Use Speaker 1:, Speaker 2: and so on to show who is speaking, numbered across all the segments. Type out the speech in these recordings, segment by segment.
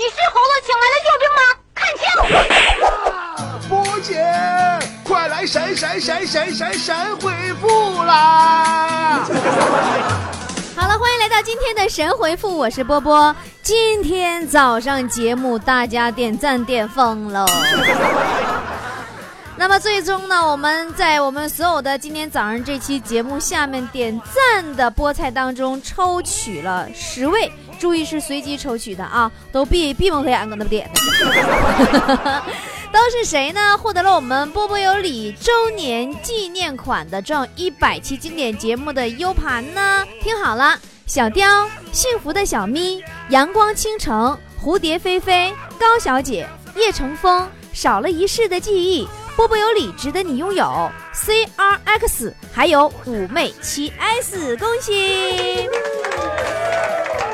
Speaker 1: 你是猴子请来的救兵吗？看
Speaker 2: 清！波姐，快来神神神神神神回复啦！
Speaker 3: 好了，欢迎来到今天的神回复，我是波波。今天早上节目大家点赞点疯了。那么最终呢，我们在我们所有的今天早上这期节目下面点赞的菠菜当中抽取了十位，注意是随机抽取的啊，都闭闭蒙黑眼搁那点的，都是谁呢？获得了我们波波有理周年纪念款的这一百期经典节目的 U 盘呢？听好了，小雕、幸福的小咪、阳光倾城、蝴蝶飞飞、高小姐、叶成风、少了一世的记忆。波波有理，值得你拥有。C R X，还有妩媚七 S，恭喜！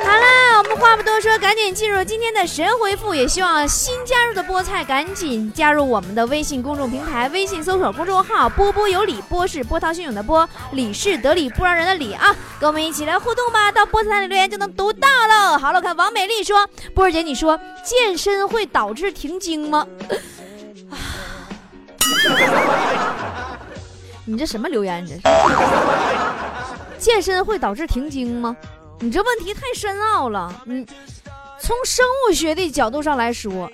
Speaker 3: 好啦，我们话不多说，赶紧进入今天的神回复。也希望新加入的菠菜赶紧加入我们的微信公众平台，微信搜索公众号“波波有理”，波是波涛汹涌的波，理是得理不饶人的理啊！跟我们一起来互动吧，到菠菜里留言就能读到喽。好了，我看王美丽说，波儿姐，你说 健身会导致停经吗？你这什么留言？这是健身会导致停经吗？你这问题太深奥了。嗯，从生物学的角度上来说，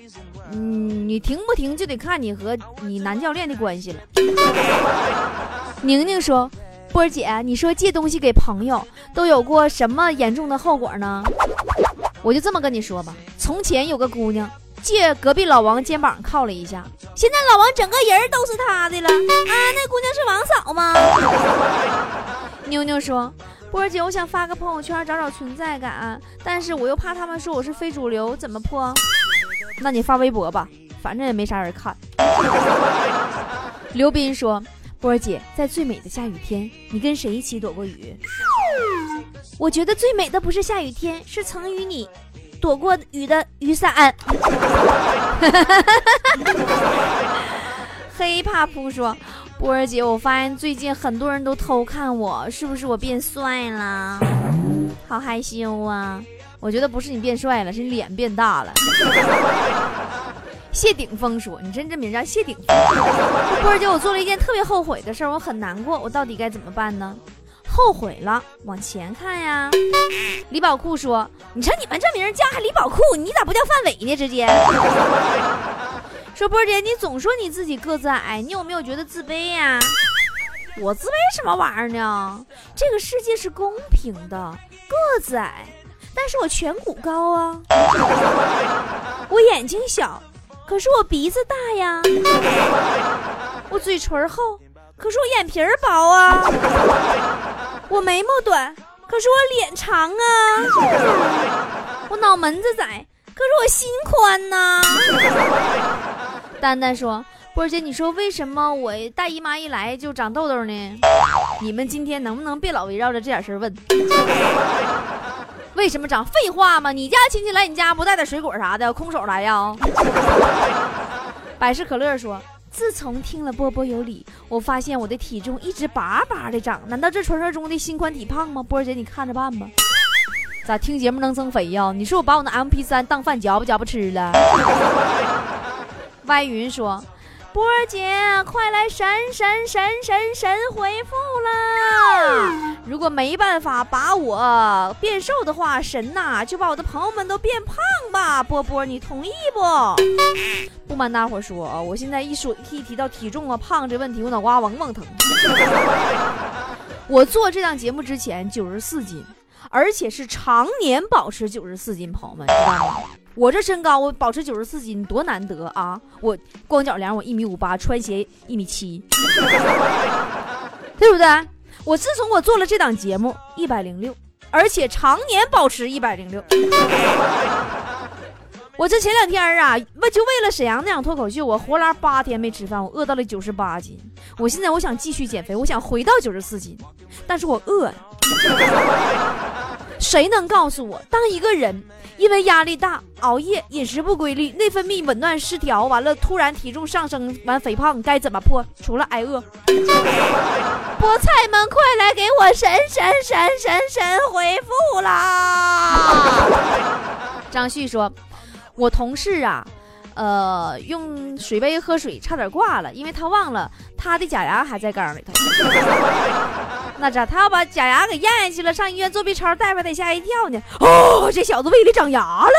Speaker 3: 嗯，你停不停就得看你和你男教练的关系了。宁宁说：“波儿姐，你说借东西给朋友都有过什么严重的后果呢？”我就这么跟你说吧，从前有个姑娘。借隔壁老王肩膀靠了一下，现在老王整个人都是他的了啊！那姑娘是王嫂吗？妞妞说：“波儿姐，我想发个朋友圈找找存在感，但是我又怕他们说我是非主流，怎么破？那你发微博吧，反正也没啥人看。”刘斌说：“波儿姐，在最美的下雨天，你跟谁一起躲过雨？我觉得最美的不是下雨天，是曾与你。”躲过雨的雨伞。黑怕扑说：“波儿姐，我发现最近很多人都偷看我，是不是我变帅了？好害羞啊！我觉得不是你变帅了，是你脸变大了。”谢顶峰说：“你真这名叫谢顶峰。”波儿姐，我做了一件特别后悔的事儿，我很难过，我到底该怎么办呢？后悔了，往前看呀。李宝库说：“你瞅你们这名叫还李宝库，你咋不叫范伟呢？直接说波姐，你总说你自己个子矮，你有没有觉得自卑呀？我自卑什么玩意儿呢？这个世界是公平的，个子矮，但是我颧骨高啊。我眼睛小，可是我鼻子大呀。我嘴唇厚，可是我眼皮儿薄啊。”我眉毛短，可是我脸长啊；我脑门子窄，可是我心宽呐。丹丹说：“波姐，你说为什么我大姨妈一来就长痘痘呢？你们今天能不能别老围绕着这点事儿问？为什么长？废话吗？你家亲戚来你家不带点水果啥的，空手来呀？” 百事可乐说。自从听了波波有理，我发现我的体重一直叭叭的涨，难道这传说中的心宽体胖吗？波姐，你看着办吧。咋听节目能增肥呀？你说我把我那 M P 三当饭嚼吧嚼吧吃了。歪云说。波儿姐，快来神神神神神回复啦！如果没办法把我变瘦的话，神呐就把我的朋友们都变胖吧！波波，你同意不？不瞒大伙说啊，我现在一说一提到体重啊胖这问题，我脑瓜嗡嗡疼。我做这档节目之前九十四斤，而且是常年保持九十四斤，朋友们知道吗？我这身高，我保持九十四斤多难得啊！我光脚凉，我一米五八，穿鞋一米七，对不对？我自从我做了这档节目，一百零六，而且常年保持一百零六。我这前两天啊，为就为了沈阳那场脱口秀，我活拉八天没吃饭，我饿到了九十八斤。我现在我想继续减肥，我想回到九十四斤，但是我饿。谁能告诉我，当一个人因为压力大、熬夜、饮食不规律、内分泌紊乱失调，完了突然体重上升，完肥胖，该怎么破？除了挨饿。菠菜们，快来给我神神神神神回复啦！张旭说：“我同事啊，呃，用水杯喝水差点挂了，因为他忘了他的假牙还在缸里头。那咋？他要把假牙给咽下去了，上医院做 B 超，大夫得吓一跳呢。哦，这小子胃里长牙了。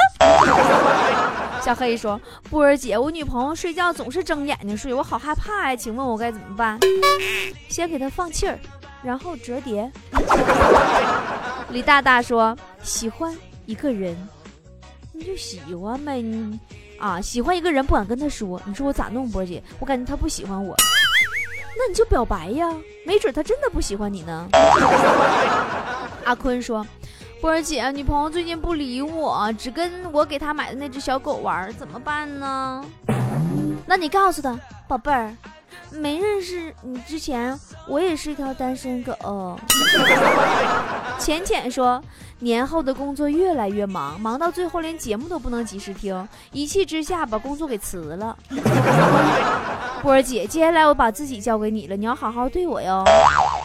Speaker 3: 小黑说：“波儿姐，我女朋友睡觉总是睁眼睛睡，我好害怕呀，请问我该怎么办？先给她放气儿，然后折叠。”李大大说：“喜欢一个人，你就喜欢呗，你啊，喜欢一个人不敢跟他说，你说我咋弄？波儿姐，我感觉他不喜欢我。”那你就表白呀，没准他真的不喜欢你呢。阿坤说：“波儿姐，女朋友最近不理我，只跟我给她买的那只小狗玩，怎么办呢？”那你告诉他，宝贝儿，没认识你之前，我也是一条单身狗。浅浅说：“年后的工作越来越忙，忙到最后连节目都不能及时听，一气之下把工作给辞了。” 波儿姐，接下来我把自己交给你了，你要好好对我哟。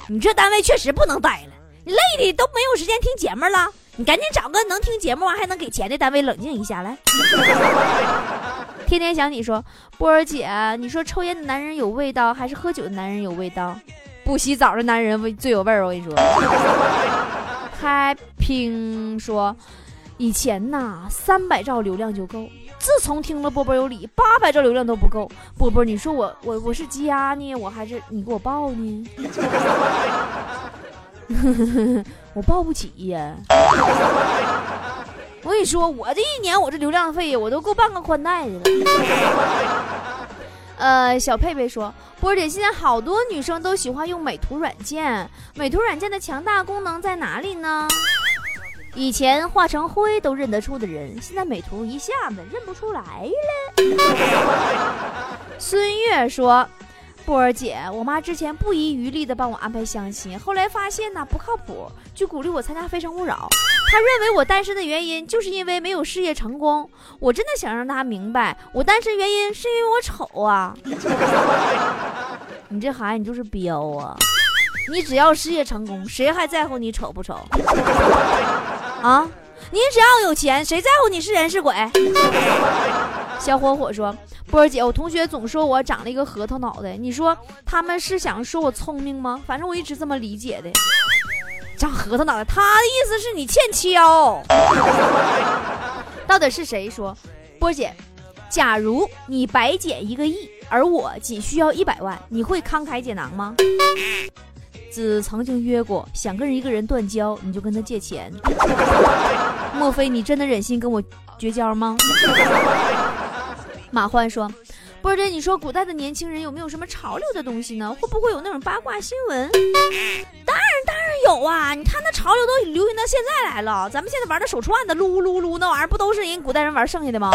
Speaker 3: 你这单位确实不能待了，你累的都没有时间听节目了。你赶紧找个能听节目完还能给钱的单位，冷静一下来。天天想你说，波儿姐，你说抽烟的男人有味道，还是喝酒的男人有味道？不洗澡的男人味最有味儿。我跟你说，Happy 说，以前呐，三百兆流量就够。自从听了波波有理，八百兆流量都不够。波波，你说我我我是加呢，我还是你给我报呢？我报不起呀！我跟你说，我这一年我这流量费呀我都够办个宽带的了。呃，小佩佩说，波姐，现在好多女生都喜欢用美图软件，美图软件的强大功能在哪里呢？以前化成灰都认得出的人，现在美图一下子认不出来了。孙悦说：“波儿姐，我妈之前不遗余力的帮我安排相亲，后来发现呢不靠谱，就鼓励我参加《非诚勿扰》。她认为我单身的原因就是因为没有事业成功。我真的想让她明白，我单身原因是因为我丑啊！你这孩子你就是彪啊！你只要事业成功，谁还在乎你丑不丑？”啊，你只要有钱，谁在乎你是人是鬼？小火火说：“波儿姐，我同学总说我长了一个核桃脑袋，你说他们是想说我聪明吗？反正我一直这么理解的。长核桃脑袋，他的意思是你欠敲。到底是谁说？波儿姐，假如你白捡一个亿，而我仅需要一百万，你会慷慨解囊吗？”子曾经约过，想跟一个人断交，你就跟他借钱。莫非你真的忍心跟我绝交吗？马欢说：“波姐，你说古代的年轻人有没有什么潮流的东西呢？会不会有那种八卦新闻？当然，当然有啊！你看那潮流都流行到现在来了，咱们现在玩的手串的，撸撸撸那玩意儿，不都是人古代人玩剩下的吗？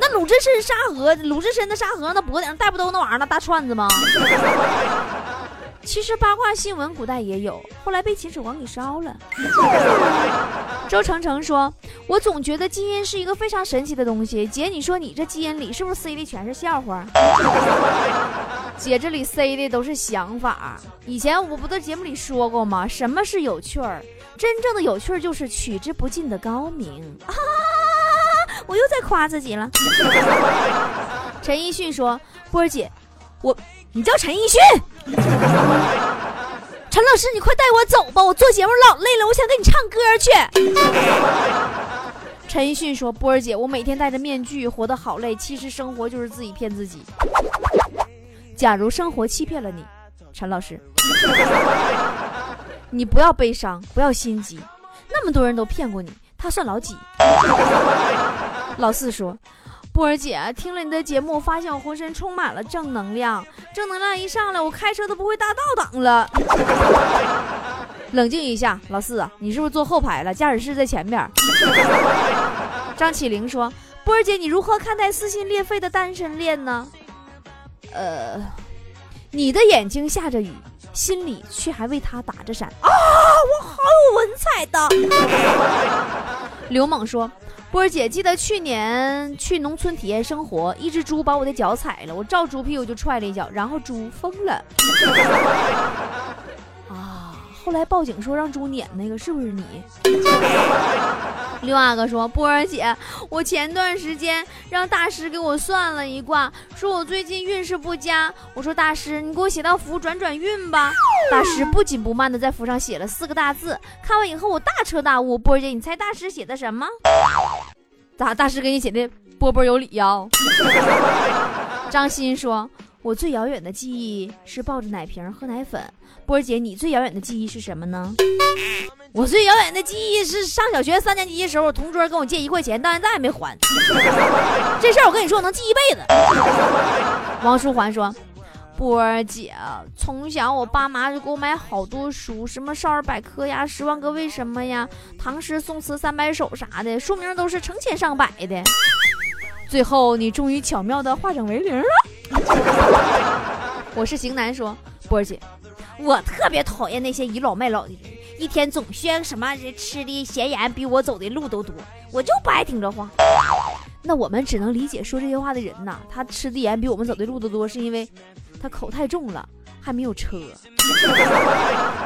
Speaker 3: 那鲁智深沙河，鲁智深的沙河那脖顶上戴不都那玩意儿，那大串子吗？”其实八卦新闻古代也有，后来被秦始皇给烧了。周成成说：“我总觉得基因是一个非常神奇的东西。姐，你说你这基因里是不是塞的全是笑话？” 姐这里塞的都是想法。以前我不在节目里说过吗？什么是有趣儿？真正的有趣儿就是取之不尽的高明。我又在夸自己了。陈奕迅说：“波儿姐，我。”你叫陈奕迅，陈老师，你快带我走吧！我做节目老累了，我想跟你唱歌去。陈奕迅说：“波儿姐，我每天戴着面具，活得好累。其实生活就是自己骗自己。假如生活欺骗了你，陈老师，你不要悲伤，不要心急。那么多人都骗过你，他算老几？”老四说。波儿姐，听了你的节目，发现我浑身充满了正能量。正能量一上来，我开车都不会大倒档了。冷静一下，老四，你是不是坐后排了？驾驶室在前边。张起灵说：“波儿姐，你如何看待撕心裂肺的单身恋呢？”呃，你的眼睛下着雨，心里却还为他打着伞啊！我好有文采的。刘猛说。波儿姐，记得去年去农村体验生活，一只猪把我的脚踩了，我照猪屁股就踹了一脚，然后猪疯了。啊，后来报警说让猪撵那个是不是你？六阿哥说：“波儿姐，我前段时间让大师给我算了一卦，说我最近运势不佳。我说大师，你给我写道符转转运吧。大师不紧不慢的在符上写了四个大字。看完以后，我大彻大悟。波儿姐，你猜大师写的什么？咋？大师给你写的波波有理呀？” 张鑫说：“我最遥远的记忆是抱着奶瓶喝奶粉。波儿姐，你最遥远的记忆是什么呢？”我最遥远的记忆是上小学三年级的时候，同桌跟我借一块钱，到现在还没还。这事儿我跟你说，我能记一辈子。王书桓说：“波儿姐，从小我爸妈就给我买好多书，什么少儿百科呀、十万个为什么呀、唐诗宋词三百首啥的，书名都是成千上百的。最后你终于巧妙的化整为零了。”我是型男说：“波儿姐，我特别讨厌那些倚老卖老的人。”一天总炫什么吃的闲言，比我走的路都多，我就不爱听这话。那我们只能理解说这些话的人呐，他吃的盐比我们走的路都多，是因为他口太重了，还没有车。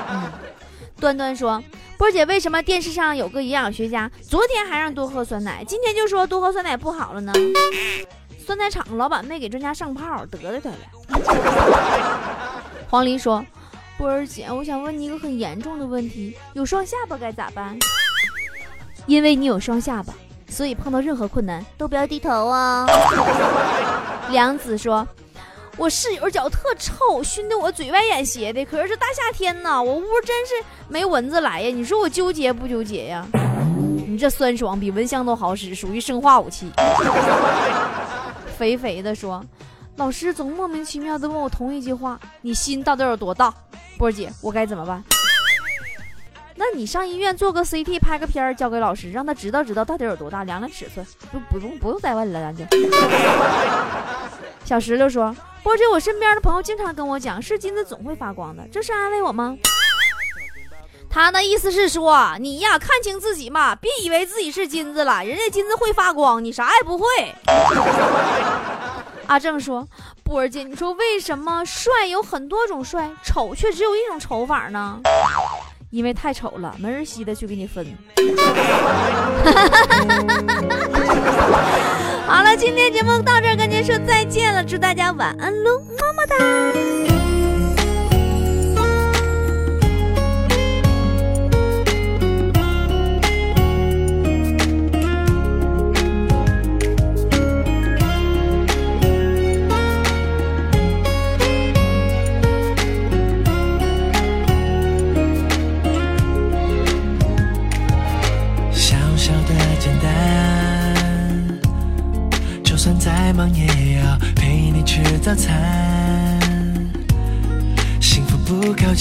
Speaker 3: 嗯，端端说，波姐，为什么电视上有个营养学家，昨天还让多喝酸奶，今天就说多喝酸奶不好了呢？酸奶厂老板没给专家上炮，得罪他了。黄林说。波儿姐，我想问你一个很严重的问题：有双下巴该咋办？因为你有双下巴，所以碰到任何困难都不要低头啊。梁子说：“我室友脚特臭，熏得我嘴歪眼斜的。可是这大夏天呢，我屋真是没蚊子来呀。你说我纠结不纠结呀？你这酸爽比蚊香都好使，属于生化武器。”肥肥的说：“老师总莫名其妙的问我同一句话，你心到底有多大？”波姐，我该怎么办？那你上医院做个 CT，拍个片儿，交给老师，让他知道知道到底有多大，量量尺寸，不不用不用再问了，咱就。小石榴说：“波姐，我身边的朋友经常跟我讲，是金子总会发光的，这是安慰我吗？”他那意思是说，你呀看清自己嘛，别以为自己是金子了，人家金子会发光，你啥也不会。阿正说：“波儿姐，你说为什么帅有很多种帅，丑却只有一种丑法呢？因为太丑了，没人稀得去给你分。”好了，今天节目到这儿，跟您说再见了，祝大家晚安喽，么么哒。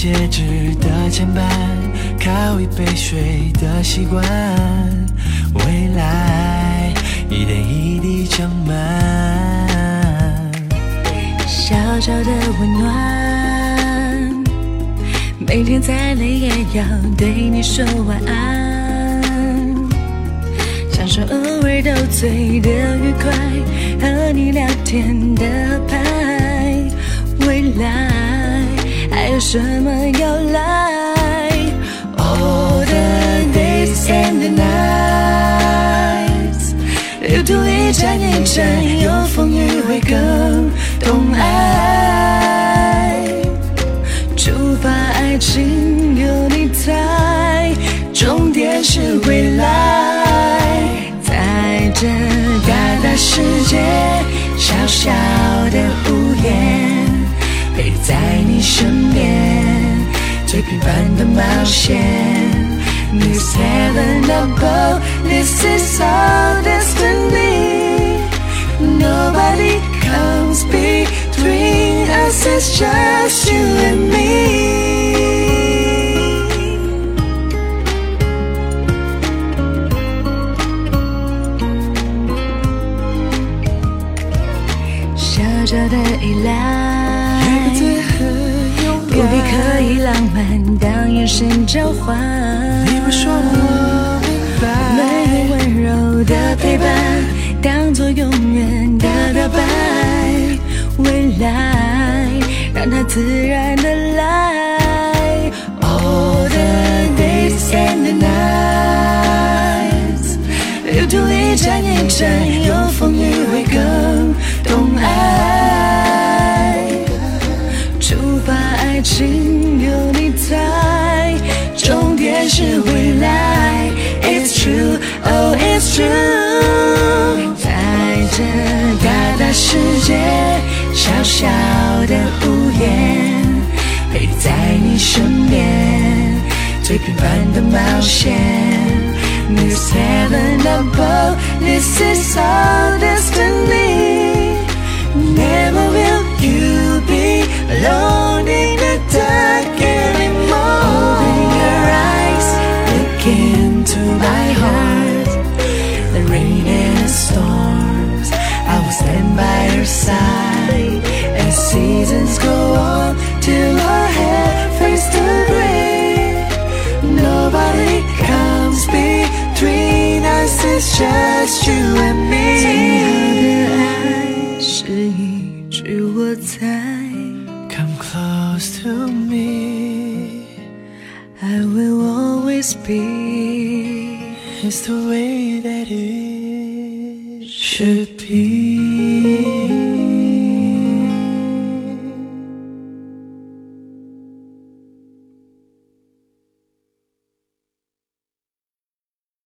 Speaker 3: 戒指的牵绊，靠一杯水的习惯，未来一点一滴长满。小小的温暖，每天再累也要对你说晚安，享受偶尔斗嘴的愉快，和你聊天的拍。未来有什么要来？All the days and the nights，旅途一站一站，有风雨会更懂爱。出发爱情有你在，终点是未来。在这大大世界，小小的屋檐。陪在你身边，最平凡的冒险。This heaven above, this is our destiny. Nobody comes between us, it's just you and me. 小小的依赖。 满当眼神交换。你不说我明白，没有温柔的陪伴，当作永远的告白。未来让它自然的来。
Speaker 4: All the days and the nights，一，有风雨。陪在你身边，最平凡的冒险。This heaven above, this is our destiny. Never will you be alone in the dark anymore. Open your eyes, look into my heart. The rain and the storms, I will stand by your side. As seasons go Should be.